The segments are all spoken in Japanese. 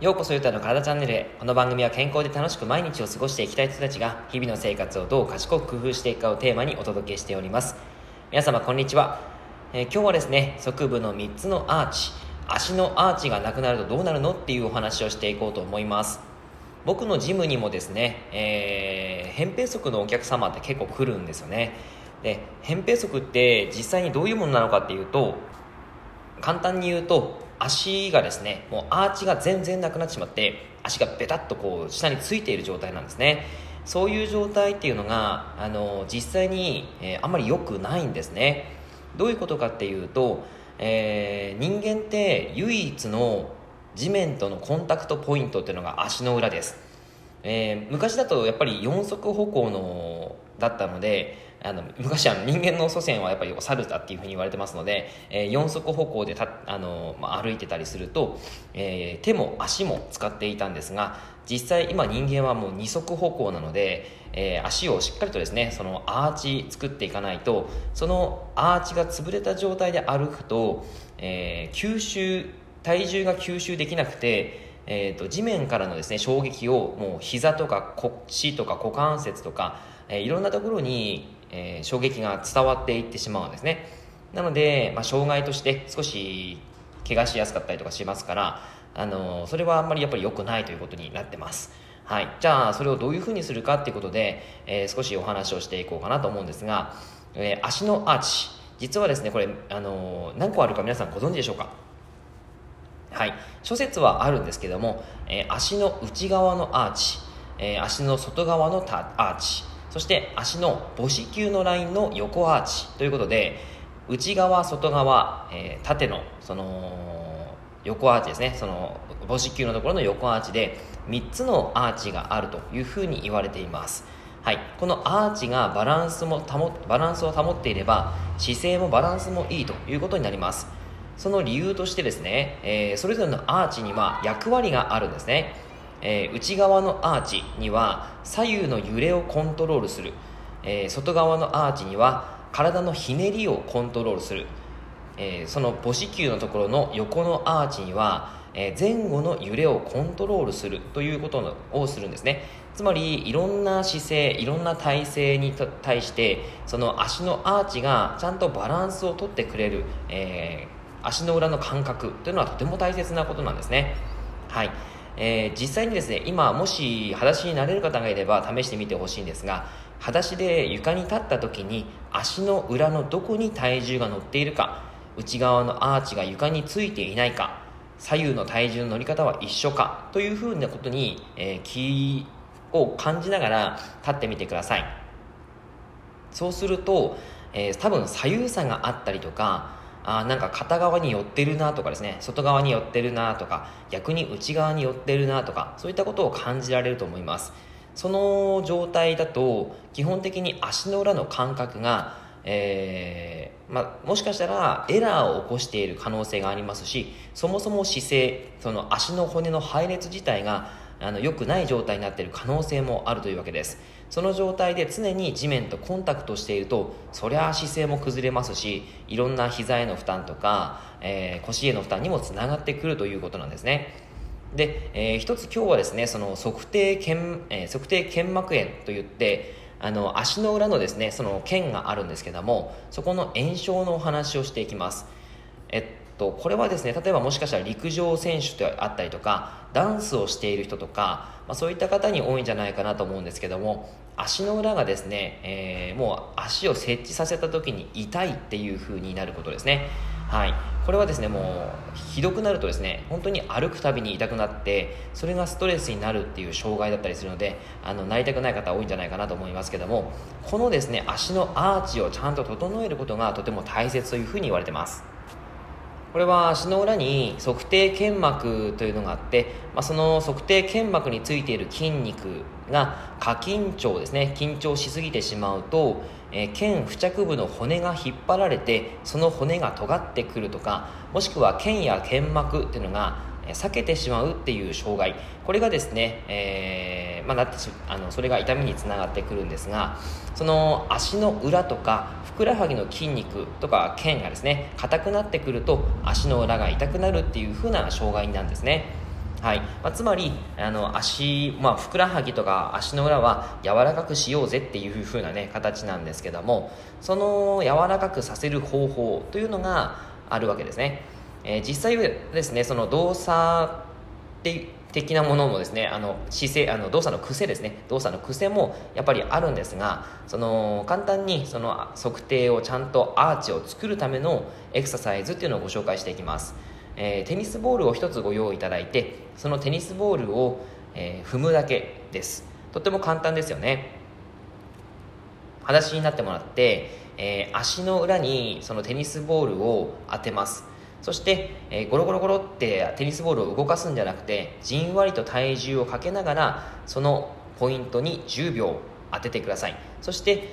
ようこそゆたの体チャンネルへ。この番組は健康で楽しく毎日を過ごしていきたい人たちが日々の生活をどう賢く工夫していくかをテーマにお届けしております。皆様こんにちは、えー今日はですね側部の3つのアーチ。足のアーチがなくなるとどうなるのっていうお話をしていこうと思います。僕のジムにもですね、えー、扁平足のお客様って結構来るんですよね。で扁平足って実際にどういうものなのかっていうと簡単に言うと足がですねもうアーチが全然なくなってしまって足がベタっとこう下についている状態なんですね。そういう状態っていうのがあの実際に、えーあんまり良くないんですね。どういうことかっていうと、えー人間って唯一の地面とのコンタクトポイントっていうのが足の裏です。えー昔だとやっぱり四足歩行のだったのであの昔は人間の祖先はやっぱり猿だっていうふうに言われてますので、えー四足歩行でたあの、まあ、歩いてたりすると、えー手も足も使っていたんですが実際今人間はもう二足歩行なので、えー足をしっかりとですねそのアーチ作っていかないとそのアーチが潰れた状態で歩くと、え吸収体重が吸収できなくてえー、と地面からのですね衝撃をもう膝とか腰とか股関節とか、えーいろんなところに、えー衝撃が伝わっていってしまうんですね。なので、まあ、障害として少し怪我しやすかったりとかしますから、あのーそれはあんまりやっぱり良くないということになってます。はい、じゃあそれをどういうふうにするかっていうことで、え少しお話をしていこうかなと思うんですが、え足のアーチ。実はですねこれ、あの何個あるか皆さんご存知でしょうか？はい、諸説はあるんですけども、えー足の内側のアーチ、えー足の外側のアーチそして足の母子球のラインの横アーチということで内側外側、えー縦のその横アーチですね。その母子球のところの横アーチで3つのアーチがあるというふうに言われています。はい、このアーチがバランスも保バランスを保っていれば姿勢もバランスもいいということになります。その理由としてですね、えーそれぞれのアーチには役割があるんですね、えー内側のアーチには左右の揺れをコントロールする、えー外側のアーチには体のひねりをコントロールする、えその母子球のところの横のアーチには、え前後の揺れをコントロールするということのをするんですね。つまりいろんな姿勢いろんな体勢に対してその足のアーチがちゃんとバランスをとってくれる、えー足の裏の感覚というのはとても大切なことなんですね。はい、えー実際にですね今もし裸足になれる方がいれば試してみてほしいんですが裸足で床に立った時に足の裏のどこに体重が乗っているか内側のアーチが床についていないか左右の体重の乗り方は一緒かというふうなことに、えー気を感じながら立ってみてください。そうすると、えー多分左右差があったりとかあなんか片側に寄ってるなとかですね。外側に寄ってるなとか逆に内側に寄ってるなとかそういったことを感じられると思います。その状態だと基本的に足の裏の感覚が、えーま、もしかしたらエラーを起こしている可能性がありますしそもそも姿勢その足の骨の配列自体があの良くない状態になっている可能性もあるというわけです。その状態で常に地面とコンタクトしているとそりゃ姿勢も崩れますしいろんな膝への負担とか、えー腰への負担にもつながってくるということなんですね。で、えー一つ今日はですねその測定腱、えー測定腱膜炎といってあの足の裏のですねその腱があるんですけどもそこの炎症のお話をしていきます。えっと、これはですね例えばもしかしたら陸上選手であったりとかダンスをしている人とか、まあ、そういった方に多いんじゃないかなと思うんですけども足の裏がですね、えーもう足を設置させた時に痛いっていう風になることですね。はい。これはですねもうひどくなるとですね本当に歩くたびに痛くなってそれがストレスになるっていう障害だったりするのであのなりたくない方多いんじゃないかなと思いますけどもこのですね足のアーチをちゃんと整えることがとても大切というふうに言われてます。これは足の裏に測定腱膜というのがあって、まあ、その測定腱膜についている筋肉が過緊張ですね。緊張しすぎてしまうと、えー腱付着部の骨が引っ張られてその骨が尖ってくるとかもしくは腱や腱膜っていうのが避けてしまうっていう障害。これがですね、えーまあ、なってあのそれが痛みにつながってくるんですがその足の裏とかふくらはぎの筋肉とか腱がですね硬くなってくると足の裏が痛くなるっていう風な障害なんですね。はい。まあ、つまりあの足、まあ、ふくらはぎとか足の裏は柔らかくしようぜっていう風なね形なんですけどもその柔らかくさせる方法というのがあるわけですね、えー、実際はですねその動作的なものもですねあの姿勢あの動作の癖ですね。動作の癖もやっぱりあるんですがその簡単にその測定をちゃんとアーチを作るためのエクササイズっていうのをご紹介していきます。えー、テニスボールを1つご用意いただいてそのテニスボールを、えー、踏むだけです。とっても簡単ですよね。裸足になってもらって、えー、足の裏にそのテニスボールを当てます。そして、えゴロゴロゴロってテニスボールを動かすんじゃなくてじんわりと体重をかけながらそのポイントに10秒当ててください。そして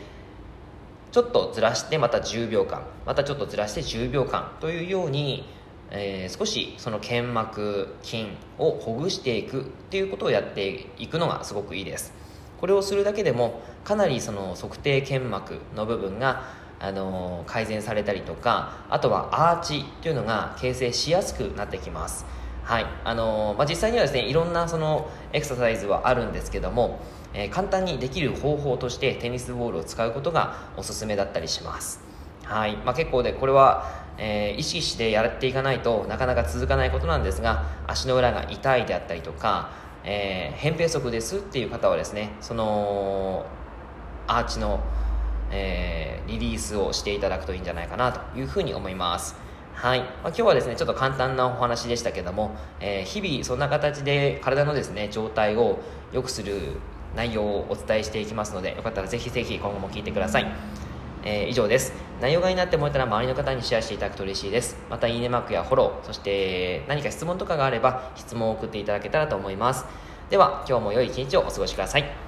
ちょっとずらしてまた10秒間またちょっとずらして10秒間というようにえー、少しその腱膜筋をほぐしていくっていうことをやっていくのがすごくいいです。これをするだけでもかなりその測定腱膜の部分があの改善されたりとかあとはアーチというのが形成しやすくなってきます。はい。あのまあ、実際にはですねいろんなそのエクササイズはあるんですけども、えー、簡単にできる方法としてテニスボールを使うことがおすすめだったりします。はい。まあ、結構でこれはえー、意識してやっていかないとなかなか続かないことなんですが足の裏が痛いであったりとか、えー、扁平足ですっていう方はですねそのアーチの、えー、リリースをしていただくといいんじゃないかなというふうに思いますはい、まあ、今日はですねちょっと簡単なお話でしたけども、えー、日々そんな形で体のですね状態を良くする内容をお伝えしていきますのでよかったらぜひぜひ今後も聞いてくださいえー、以上です。内容がいいなって思えたら周りの方にシェアしていただくと嬉しいです。また、いいねマークやフォロー、そして何か質問とかがあれば質問を送っていただけたらと思います。では、今日も良い一日をお過ごしください。